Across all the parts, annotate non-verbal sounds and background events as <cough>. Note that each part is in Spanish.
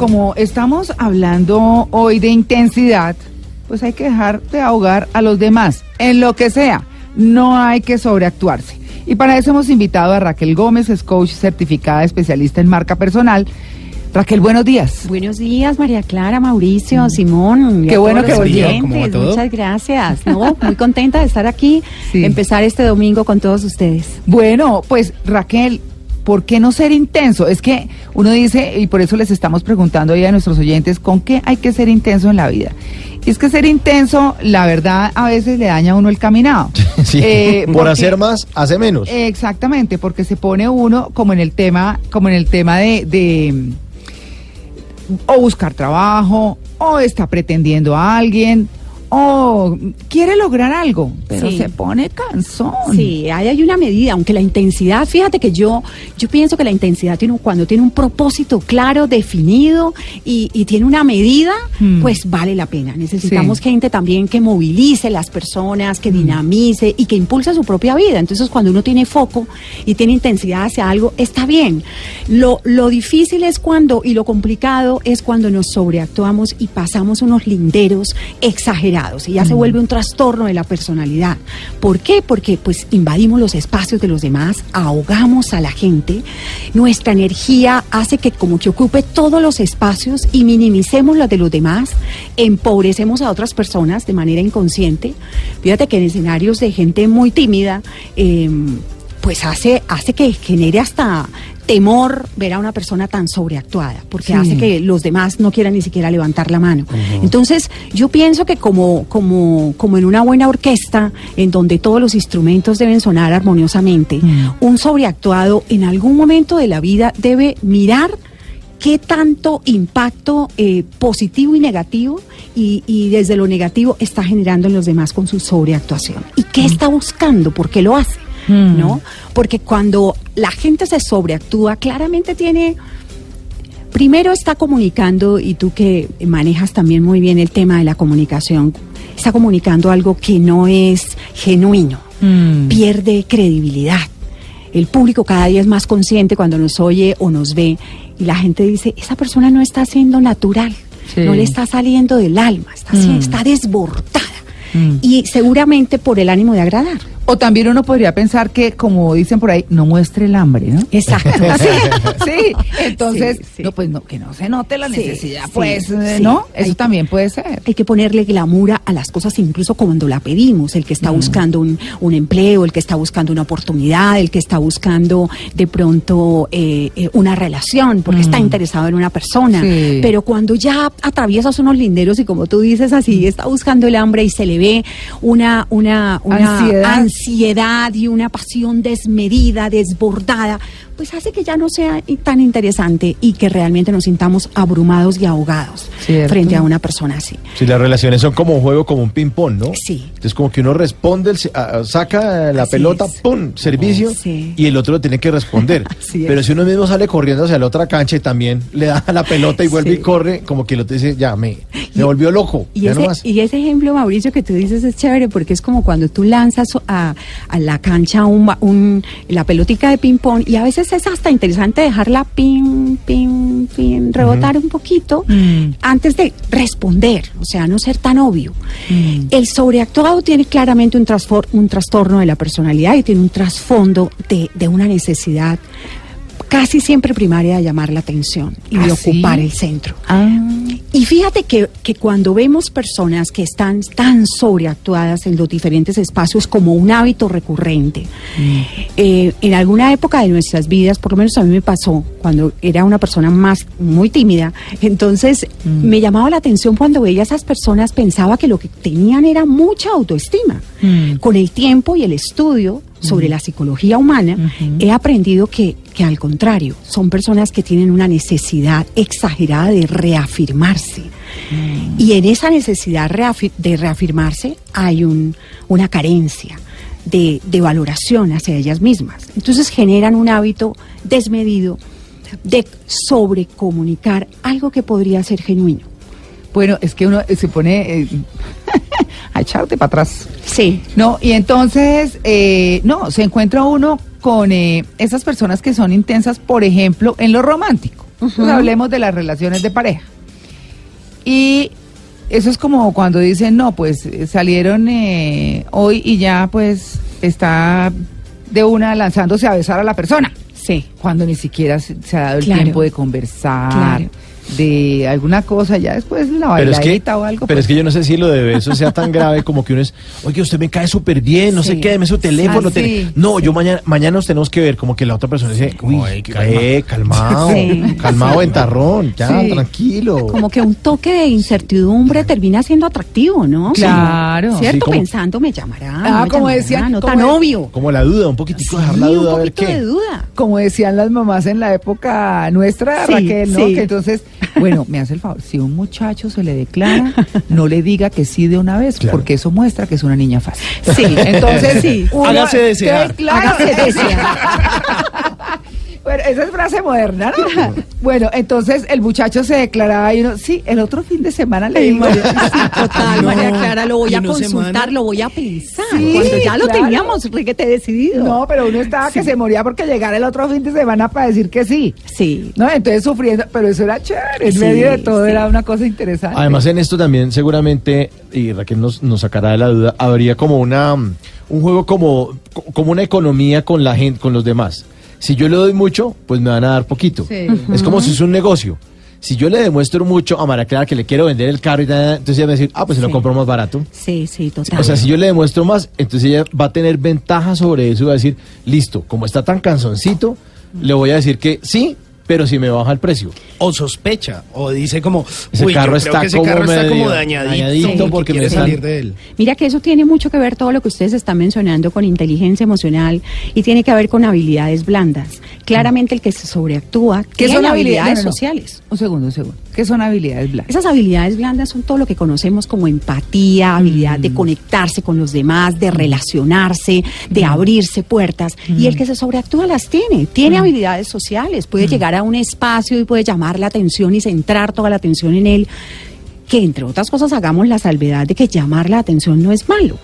como estamos hablando hoy de intensidad, pues hay que dejar de ahogar a los demás, en lo que sea. No hay que sobreactuarse. Y para eso hemos invitado a Raquel Gómez, es coach certificada especialista en marca personal. Raquel, buenos días. Buenos días, María Clara, Mauricio, Simón. Qué bueno que volvieron. Muchas gracias. ¿no? Muy contenta de estar aquí, <laughs> empezar este domingo con todos ustedes. Bueno, pues Raquel, ¿por qué no ser intenso? Es que uno dice, y por eso les estamos preguntando hoy a nuestros oyentes, ¿con qué hay que ser intenso en la vida? Y es que ser intenso, la verdad, a veces le daña a uno el caminado. <laughs> Sí, eh, por hacer más, hace menos. Exactamente, porque se pone uno como en el tema, como en el tema de, de o buscar trabajo, o está pretendiendo a alguien, o quiere lograr algo, pero se pone cansón. Sí, ahí hay una medida, aunque la intensidad, fíjate que yo, yo pienso que la intensidad tiene cuando tiene un propósito claro, definido y, tiene una medida, hmm. pues vale la pena. Necesitamos gente también que movilice las personas, que hmm. dinamice y que impulse su propia vida. Entonces, cuando uno tiene foco y tiene intensidad hacia algo, está bien. Lo, lo difícil es cuando, y lo complicado es cuando nos sobreactuamos y pasamos unos linderos exagerados y ya se vuelve un trastorno de la personalidad. ¿Por qué? Porque pues invadimos los espacios de los demás, ahogamos a la gente, nuestra energía hace que como que ocupe todos los espacios y minimicemos los de los demás, empobrecemos a otras personas de manera inconsciente. Fíjate que en escenarios de gente muy tímida, em, pues hace, hace que genere hasta temor ver a una persona tan sobreactuada, porque hace que los demás no quieran ni siquiera levantar la mano. Entonces, yo pienso que como, como, como en una buena orquesta, en donde todos los instrumentos deben sonar armoniosamente, mm. un sobreactuado en algún momento de la vida debe mirar qué tanto impacto eh, positivo y negativo y, y, desde lo negativo está generando en los demás con su sobreactuación. ¿Y qué mm. está buscando? ¿Por qué lo hace? ¿No? Mm. Porque cuando la gente se sobreactúa, claramente tiene primero está comunicando, y tú que manejas también muy bien el tema de la comunicación, está comunicando algo que no es genuino, mm. pierde credibilidad. El público cada día es más consciente cuando nos oye o nos ve y la gente dice, esa persona no está siendo natural, no le está saliendo del alma, está, mm. está desbordada. Y seguramente por el ánimo de agradar. O también uno podría pensar que, como dicen por ahí, no muestre el hambre, ¿no? Exacto. <laughs> <laughs> sí, entonces, no, pues no, que no se note la necesidad, pues, eh, ¿no? Eso también puede ser. Hay que ponerle glamura a las cosas incluso cuando la pedimos, el que está mm. buscando un, un, empleo, el que está buscando una oportunidad, el que está buscando de pronto eh, eh, una relación, porque está mm. interesado en una persona. Pero cuando ya atraviesas unos linderos y como tú dices así, está buscando el hambre y se le ve una, una, una ansiedad ansiedad y una pasión desmedida, desbordada, pues hace que ya no sea tan interesante y que realmente nos sintamos abrumados y ahogados frente a una persona así. Sí, las relaciones son como un juego, como un ping-pong, ¿no? Sí. Entonces, como que uno responde, saca la pelota, ¡pum! Servicio, y el otro tiene que responder. <laughs> Pero si uno mismo sale corriendo hacia la otra cancha y también le da la pelota y vuelve y corre, como que el otro dice, ya, me, me volvió loco. Y, ese, y ese ejemplo, Mauricio, que tú dices es chévere porque es como cuando tú lanzas a, la cancha un, la pelotica de ping-pong y a veces es hasta interesante dejarla pin, pin, pin, rebotar un poquito mm. antes de responder, o sea, no ser tan obvio. Mm. El sobreactuado tiene claramente un, un trastorno de la personalidad y tiene un trasfondo de, de una necesidad casi siempre primaria de llamar la atención y de ¿Ah, ocupar el centro. Ah. Y fíjate que, que, cuando vemos personas que están tan sobreactuadas en los diferentes espacios como un hábito recurrente, mm. eh, en alguna época de nuestras vidas, por lo menos a mí me pasó, cuando era una persona más muy tímida, entonces mm. me llamaba la atención cuando veía a esas personas, pensaba que lo que tenían era mucha autoestima. Mm. Con el tiempo y el estudio, sobre la psicología humana, he aprendido que, que, al contrario, son personas que tienen una necesidad exagerada de reafirmarse. Mm. Y en esa necesidad de reafirmarse hay un, una carencia de, de valoración hacia ellas mismas. Entonces generan un hábito desmedido de sobrecomunicar algo que podría ser genuino. Bueno, es que uno se pone... Eh, a echarte para atrás. Sí. No, y entonces, eh, no, se encuentra uno con eh, esas personas que son intensas, por ejemplo, en lo romántico. hablemos de las relaciones de pareja. Y eso es como cuando dicen, no, pues eh, salieron eh, hoy y ya pues está de una lanzándose a besar a la persona. Sí. Cuando ni siquiera se, ha dado el tiempo de conversar de alguna cosa, ya después la bailadita o algo. Pero es pues. que yo no sé si lo de beso sea tan grave como que uno es, oye, usted me cae súper bien, no sé qué, deme su teléfono. Ah, no, yo mañana, mañana nos tenemos que ver, como que la otra persona dice, uy, calmado, calmado, calmado, ventarrón, ya, tranquilo. Como que un toque de incertidumbre termina siendo atractivo, ¿no? Claro. ¿Cierto? Pensando, me llamará. Ah, como decían. No tan obvio. Como la duda, un poquitico dejar la duda, un a ver qué. de duda. Como decían las mamás en la época nuestra, Raquel, ¿no? Que entonces bueno, me hace el favor, si un muchacho se le declara, no le diga que sí de una vez, porque eso muestra que es una niña fácil. Sí, entonces sí. <laughs> Hágase desear. Hágase desear. <laughs> Bueno, esa es frase moderna, ¿no? <laughs> bueno, entonces el muchacho se declaraba y uno, sí, el otro fin de semana le digo. <laughs> total, María Clara, lo voy a consultar, lo voy a pensar. Cuando ya lo teníamos te decidido. No, pero uno estaba que se moría porque llegara el otro fin de semana para decir que sí. Sí. ¿No? Entonces sufriendo, pero eso era chévere, en medio de todo era una cosa interesante. Además, en esto también seguramente, y Raquel nos, nos sacará de la duda, habría como una un juego como, como una economía con la gente, con los demás. Si yo le doy mucho, pues me van a dar poquito. Es como si es un negocio. Si yo le demuestro mucho a María Clara que le quiero vender el carro y tal, entonces ella va a decir, ah, pues se lo compro más barato. Sí, sí, total. O sea, si yo le demuestro más, entonces ella va a tener ventaja sobre eso y va a decir, listo, como está tan canzoncito, le voy a decir que sí, pero si me baja el precio. O sospecha, o dice como, ese carro está ese como carro está como dañadito, porque me salir de él. Mira que eso tiene mucho que ver todo lo que ustedes están mencionando con inteligencia emocional y tiene que ver con habilidades blandas. Claramente el que se sobreactúa ¿Qué son habilidades sociales. Un segundo, un segundo. ¿Qué son habilidades blandas? Esas habilidades blandas son todo lo que conocemos como empatía, habilidad de mm. conectarse con los demás, de relacionarse, de mm. abrirse puertas. Y el mm. que se sobreactúa las tiene. Tiene habilidades sociales, puede llegar a un espacio y puede llamar la atención y centrar toda la atención en él que entre otras cosas hagamos la salvedad de que llamar la atención no es malo,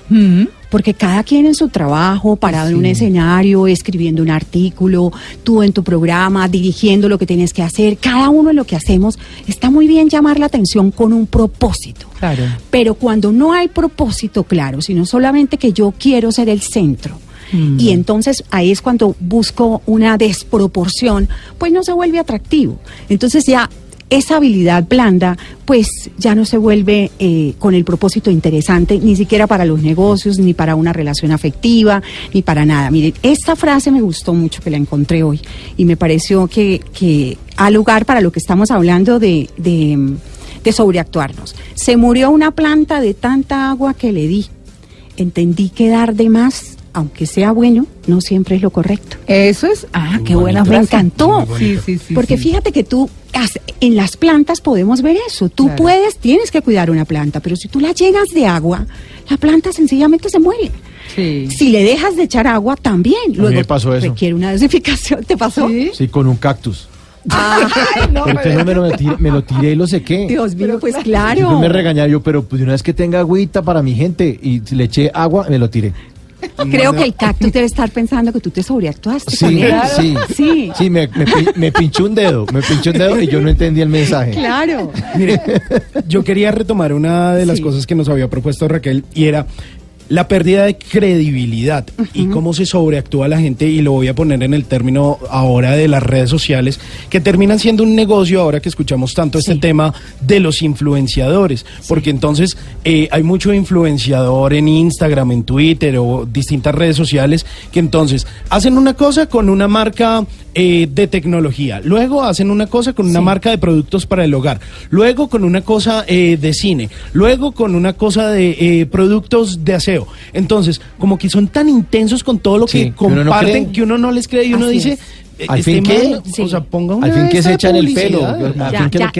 porque cada quien en su trabajo, parado en un escenario, escribiendo un artículo, tú en tu programa, dirigiendo lo que tienes que hacer, cada uno en lo que hacemos, está muy bien llamar la atención con un propósito. Claro. Pero cuando no hay propósito claro, sino solamente que yo quiero ser el centro, y entonces ahí es cuando busco una desproporción, pues no se vuelve atractivo. Entonces ya esa habilidad blanda pues ya no se vuelve eh, con el propósito interesante ni siquiera para los negocios, ni para una relación afectiva, ni para nada. Miren, esta frase me gustó mucho que la encontré hoy y me pareció que, que ha lugar para lo que estamos hablando de, de, de sobreactuarnos. Se murió una planta de tanta agua que le di. Entendí que dar de más aunque sea bueno, no siempre es lo correcto. Eso es, ah, qué buena Me encantó. Sí, sí, sí. Porque fíjate que tú, en las plantas podemos ver eso. Tú puedes, tienes que cuidar una planta, pero si tú la llenas de agua, la planta sencillamente se muere. Sí. Si le dejas de echar agua, también. Luego me pasó eso. requiere una desificación. ¿Te pasó? Sí, con un cactus. Ah, no, pero me, lo tiré, me, lo tiré, y lo sequé. Dios mío, pues claro. me regañaba yo, pero pues una vez que tenga agüita para mi gente y le eché agua, me lo tiré. Creo que el cactus debe estar pensando que tú te sobreactuaste. Sí, sí, sí. Sí, me, me, pinchó un dedo, me pinchó un dedo y yo no entendí el mensaje. Claro. Mire, yo quería retomar una de las cosas que nos había propuesto Raquel y era la pérdida de credibilidad y cómo se sobreactúa la gente, y lo voy a poner en el término ahora de las redes sociales, que terminan siendo un negocio ahora que escuchamos tanto este tema de los influenciadores, porque entonces eh, hay mucho influenciador en Instagram, en Twitter o distintas redes sociales que entonces hacen una cosa con una marca eh, de tecnología, luego hacen una cosa con una marca de productos para el hogar, luego con una cosa eh, de cine, luego con una cosa de productos de aseo. Entonces, como que son tan intensos con todo lo que comparten que uno no les cree y uno dice, al fin que, o sea, ponga al fin que se echan el pelo.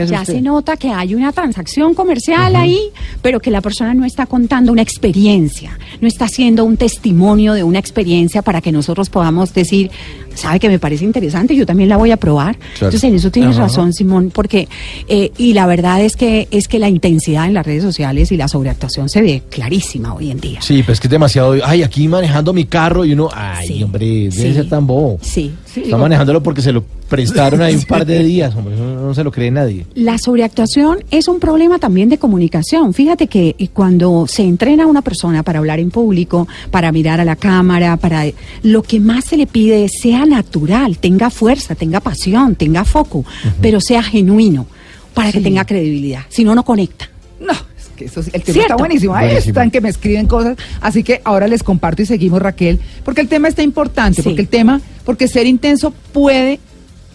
Ya, se nota que hay una transacción comercial ahí, pero que la persona no está contando una experiencia, no está haciendo un testimonio de una experiencia para que nosotros podamos decir, sabe que me parece interesante, yo también la voy a probar. Entonces en eso tienes razón, Simón, porque eh, y la verdad es que es que la intensidad en las redes sociales y la sobreactuación se ve clarísima hoy en día. Sí, pero es que es demasiado, ay, aquí manejando mi carro y uno, ay, hombre, debe ser tan bobo. Sí, Está manejándolo porque se lo <laughs> prestaron ahí un par de días, hombre, no, se lo cree nadie. La sobreactuación es un problema también de comunicación. Fíjate que eh, cuando se entrena a una persona para hablar en público, para mirar a la cámara, para lo que más se le pide es sea natural, tenga fuerza, tenga pasión, tenga foco, pero sea genuino para que tenga credibilidad. Si no, no conecta. No, que eso, el tema está buenísimo. Ahí están que me escriben cosas. Así que ahora les comparto y seguimos, Raquel, porque el tema está importante, porque el tema, porque ser intenso puede,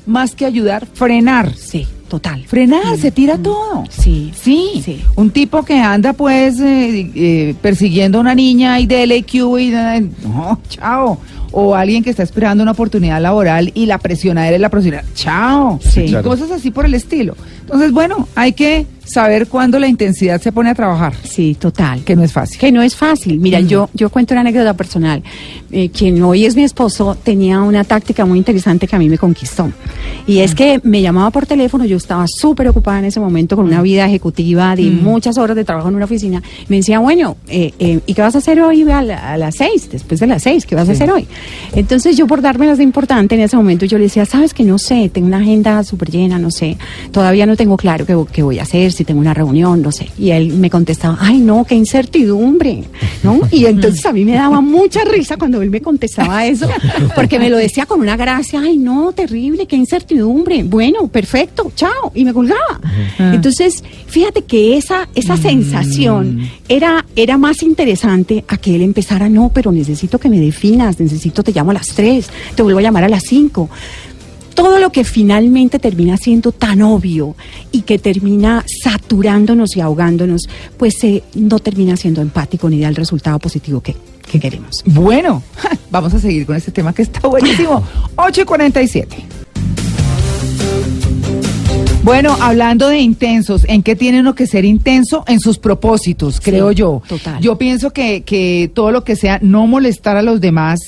más que ayudar, frenar. Sí. Total. Frenar, se tira mm. todo. Sí, sí. Sí. Un tipo que anda pues eh, eh, persiguiendo a una niña y DLQ y no, chao. O alguien que está esperando una oportunidad laboral y la presionadera es la presión. Chao. Sí. Cosas así por el estilo. Entonces, bueno, hay que saber cuándo la intensidad se pone a trabajar. Sí, total. Que no es fácil. Que no es fácil. Mira, yo, yo cuento una anécdota personal. Eh, quien hoy es mi esposo tenía una táctica muy interesante que a mí me conquistó. Y es que me llamaba por teléfono, yo estaba súper ocupada en ese momento con una vida ejecutiva de muchas horas de trabajo en una oficina. Me decía, bueno, eh, eh, ¿y qué vas a hacer hoy a, las seis? Después de las seis, ¿qué vas a hacer hoy? Entonces yo por darme las de importante en ese momento, yo le decía, sabes que no sé, tengo una agenda súper llena, no sé, todavía no tengo claro qué, qué voy a hacer, si tengo una reunión, no sé. Y él me contestaba, ay no, qué incertidumbre, ¿no? Y entonces a mí me daba mucha risa cuando él me contestaba eso, porque me lo decía con una gracia, ay no, terrible, qué incertidumbre. Bueno, perfecto, chao. Y me colgaba. Entonces, fíjate que esa, esa mm. sensación era, era más interesante a que él empezara, no, pero necesito que me definas, necesito, te llamo a las tres, te vuelvo a llamar a las cinco todo lo que finalmente termina siendo tan obvio y que termina saturándonos y ahogándonos, pues eh, no termina siendo empático ni da el resultado positivo que, queremos. Bueno, vamos a seguir con este tema que está buenísimo. <laughs> 8 y 47. Bueno, hablando de intensos, ¿en qué tiene uno que ser intenso? En sus propósitos, creo yo. Total. Yo pienso que, que todo lo que sea no molestar a los demás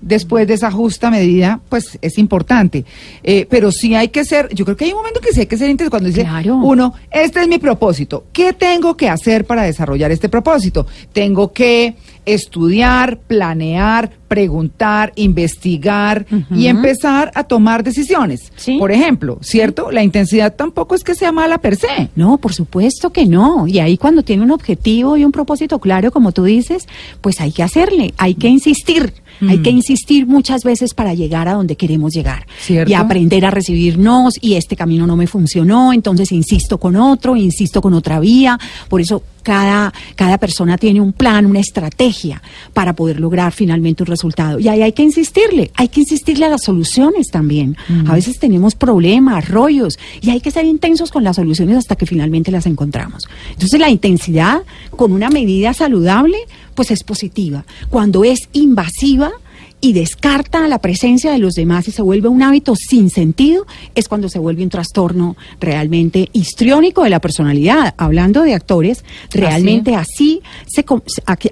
después de esa justa medida, pues es importante. Eh, pero sí hay que ser, yo creo que hay un momento que sí hay que ser intenso cuando dice uno, este es mi propósito. ¿Qué tengo que hacer para desarrollar este propósito? Tengo que estudiar, planear, preguntar, investigar y empezar a tomar decisiones. Por ejemplo, ¿cierto? La intensidad tampoco es que sea mala per se. No, por supuesto que no. Y ahí cuando tiene un objetivo y un propósito claro, como tú dices, pues hay que hacerle, hay que insistir. Hay que mm. insistir muchas veces para llegar a donde queremos llegar. Y aprender a recibirnos y este camino no me funcionó, entonces insisto con otro, insisto con otra vía. Por eso cada, cada persona tiene un plan, una estrategia para poder lograr finalmente un resultado. Y ahí hay que insistirle, hay que insistirle a las soluciones también. A veces tenemos problemas, rollos, y hay que ser intensos con las soluciones hasta que finalmente las encontramos. Entonces la intensidad con una medida saludable, pues es positiva. Cuando es invasiva, y descarta la presencia de los demás y se vuelve un hábito sin sentido, es cuando se vuelve un trastorno realmente histriónico de la personalidad. Hablando de actores, realmente así, se,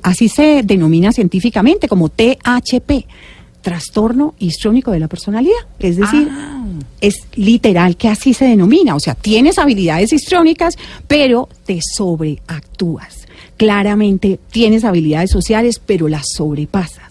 así se denomina científicamente como THP trastorno histriónico de la personalidad. Es decir, ah. es literal que así se denomina. O sea, tienes habilidades histriónicas, pero te sobreactúas. Claramente tienes habilidades sociales, pero las sobrepasas.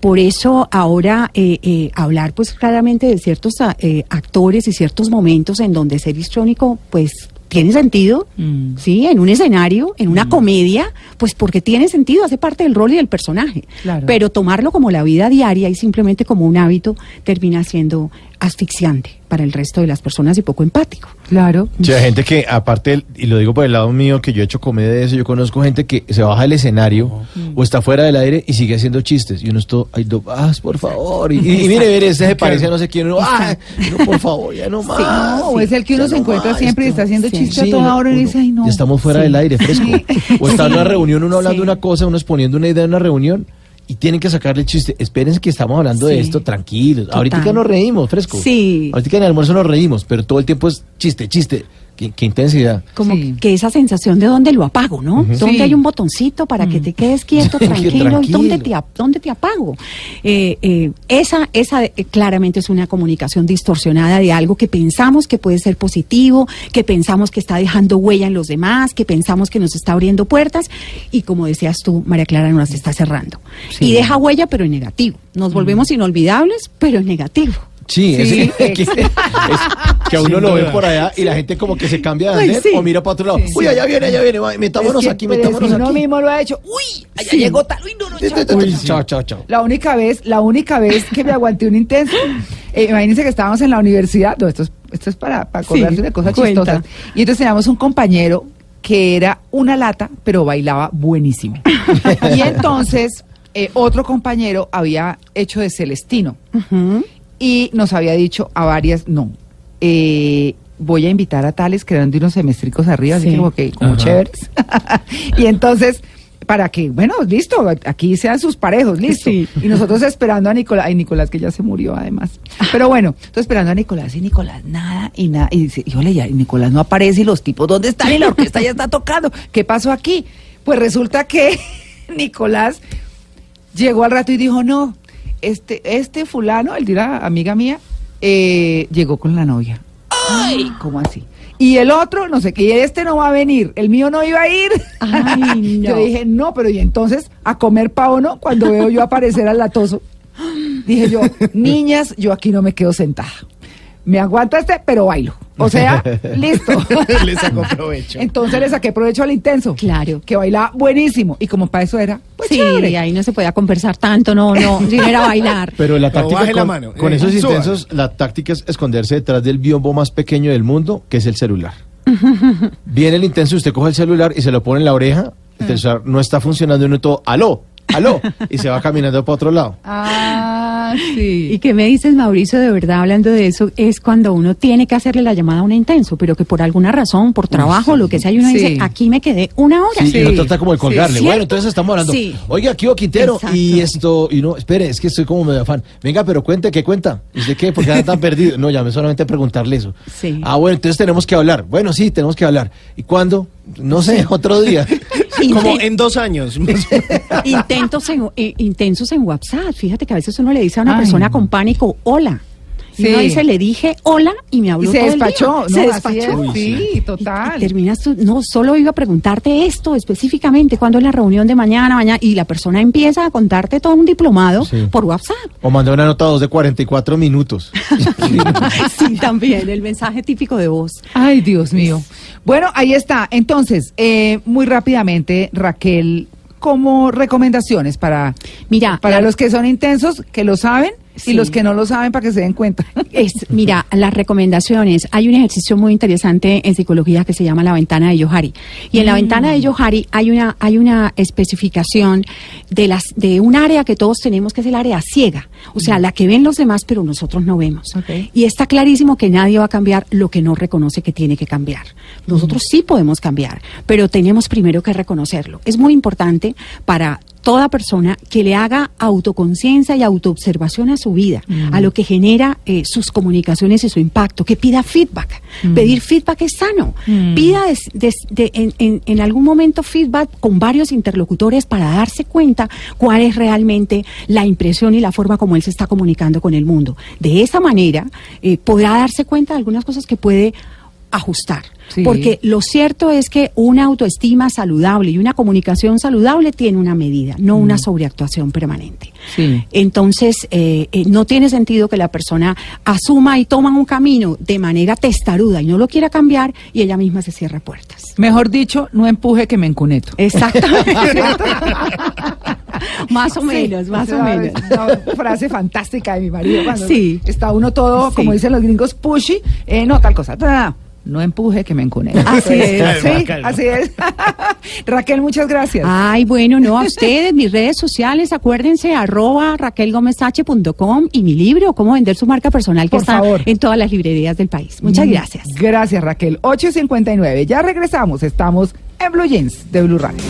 Por eso ahora eh, eh, hablar pues claramente de ciertos eh, actores y ciertos momentos en donde ser histrónico pues tiene sentido, mm. ¿sí? En un escenario, en una mm. comedia, pues porque tiene sentido, hace parte del rol y del personaje. Pero tomarlo como la vida diaria y simplemente como un hábito termina siendo asfixiante para el resto de las personas y poco empático. Claro. Sí, hay gente que, aparte, y lo digo por el lado mío, que yo he hecho comedia de eso, yo conozco gente que se baja del escenario o está fuera del aire y sigue haciendo chistes. Y uno está, ay, ah, por favor. Y, mire, mire, ese se parece a no sé quién. Uno, ah, por favor, ya no más. o es el que uno se encuentra siempre y está haciendo chistes a toda hora y dice, ay, no. Ya estamos fuera del aire, fresco. <laughs> O está en una reunión, uno hablando una cosa, uno exponiendo una idea en una reunión y tienen que sacarle el chiste. Espérense que estamos hablando de esto, tranquilos. Ahorita nos reímos, fresco. Sí. Ahorita en el almuerzo nos reímos, pero todo el tiempo es chiste, chiste. Qué, intensidad. Como que esa sensación de dónde lo apago, ¿no? Dónde hay un botoncito para que te quedes quieto, <laughs> tranquilo, y dónde te, dónde te apago. Eh, eh, esa esa eh, claramente es una comunicación distorsionada de algo que pensamos que puede ser positivo, que pensamos que está dejando huella en los demás, que pensamos que nos está abriendo puertas y como decías tú, María Clara, nos las está cerrando. Y deja huella, pero en negativo. Nos volvemos inolvidables, pero en negativo. Sí, Es, que a uno lo ve por allá y la gente como que se cambia de andén o mira para otro lado. Uy, allá viene, allá viene, metámonos aquí, metámonos aquí. Uno mismo lo ha hecho. Uy, allá llegó tal. Uy, no, no, chao, chao, chao. La única vez, la única vez que me aguanté un intenso, <laughs> eh, imagínense que estábamos en la universidad. No, esto es, esto es para, para acordarse de cosas chistosas. Y entonces teníamos un compañero que era una lata, pero bailaba buenísimo. <laughs> y entonces eh, otro compañero había hecho de Celestino y nos había dicho a varias, no, eh, voy a invitar a tales que eran de unos semestricos arriba, así como que como chéveres. <laughs> y entonces, para que, bueno, listo, aquí sean sus parejos, listo. Y nosotros esperando a Nicolás, ay, Nicolás que ya se murió además. Pero bueno, entonces esperando a Nicolás y Nicolás nada y nada. Y dice, híjole, ya, y Nicolás no aparece y los tipos, ¿dónde están? Y la orquesta ya está tocando. ¿Qué pasó aquí? Pues resulta que <laughs> Nicolás llegó al rato y dijo, no, este, este fulano, el dirá amiga mía, eh, llegó con la novia. Ay, ¿cómo así? Y el otro, no sé qué, este no va a venir, el mío no iba a ir. <laughs> Yo dije, no, pero y entonces a comer pavo, ¿no? Cuando veo yo aparecer al latoso. Dije yo, niñas, yo aquí no me quedo sentada me aguanta este, pero bailo. O sea, <laughs> listo. <laughs> le sacó provecho. Entonces le saqué provecho al intenso. Claro. Que baila buenísimo. Y como para eso era, pues sí, ahí no se podía conversar tanto, no, no, <laughs> si era bailar. Pero la táctica con, mano, con eh, esos intensos, la táctica es esconderse detrás del biombo más pequeño del mundo, que es el celular. Viene el intenso, usted coge el celular y se lo pone en la oreja, el celular no está funcionando y uno todo, aló, aló, y se va caminando para otro lado. Ah, sí. ¿Y qué me dices, Mauricio, de verdad, hablando de eso, es cuando uno tiene que hacerle la llamada a un intenso, pero que por alguna razón, por trabajo, lo que sea, y uno dice, aquí me quedé una hora. Sí, y uno trata como de colgarle. Bueno, entonces estamos hablando, oiga, aquí Quintero, y esto, y no, espere, es que estoy como medio afán. Venga, pero cuente, ¿qué cuenta? ¿Y de qué? Porque está tan perdido. No, llame solamente a preguntarle eso. Sí. Ah, bueno, entonces tenemos que hablar. Bueno, sí, tenemos que hablar. ¿Y cuándo? No sé, otro día. <laughs> Como en dos años. <laughs> intentos, en, eh, intensos en WhatsApp. Fíjate que a veces uno le dice a una persona con pánico, hola. Y uno dice, le dije hola y me habló. Y se despachó. se despachó. sí, total. terminas tú, no, solo iba a preguntarte esto específicamente, cuándo es la reunión de mañana, mañana, y la persona empieza a contarte todo un diplomado por WhatsApp. O mandó una nota dos de 44 minutos. <laughs> sí, también, el mensaje típico de voz. Ay, Dios mío. Bueno, ahí está. Entonces, eh, muy rápidamente, Raquel, como recomendaciones para, Mira, para los que son intensos, que lo saben, y los que no lo saben para que se den cuenta. <laughs> Es, mira, las recomendaciones. Hay un ejercicio muy interesante en psicología que se llama la ventana de Yohari. Y en la mm. ventana de Yohari hay una, hay una especificación de las, de un área que todos tenemos que es el área ciega. O sea, mm. la que ven los demás, pero nosotros no vemos. Y está clarísimo que nadie va a cambiar lo que no reconoce que tiene que cambiar. Nosotros mm. sí podemos cambiar, pero tenemos primero que reconocerlo. Es muy importante para toda persona que le haga autoconciencia y autoobservación a su vida, a mm. lo que genera eh, sus comunicaciones y su impacto, que pida feedback. Mm. Pedir feedback es sano. Mm. Pida en, en, algún momento feedback con varios interlocutores para darse cuenta cuál es realmente la impresión y la forma como él se está comunicando con el mundo. De esa manera eh, podrá darse cuenta de algunas cosas que puede ajustar. Porque lo cierto es que una autoestima saludable y una comunicación saludable tiene una medida, no una mm. sobreactuación permanente. Entonces, eh, eh, no tiene sentido que la persona asuma y toma un camino de manera testaruda y no lo quiera cambiar y ella misma se cierra puertas. Mejor dicho, no empuje que me encuneto. Exactamente. <laughs> más o menos, más o menos. Una frase fantástica de mi marido cuando sí. está uno todo, como dicen los gringos, pushy, eh, no, tal cosa no empuje que me encune. <laughs> Así es, sí, así es. <laughs> Raquel, muchas gracias. Ay, bueno, no a ustedes, mis redes sociales, acuérdense, arroba raquelgomezh.com y mi libro, Cómo vender su marca personal, que está en todas las librerías del país. Muchas mm, gracias. Gracias, Raquel. 8.59, ya regresamos, estamos en Blue Jeans de Blue Radio.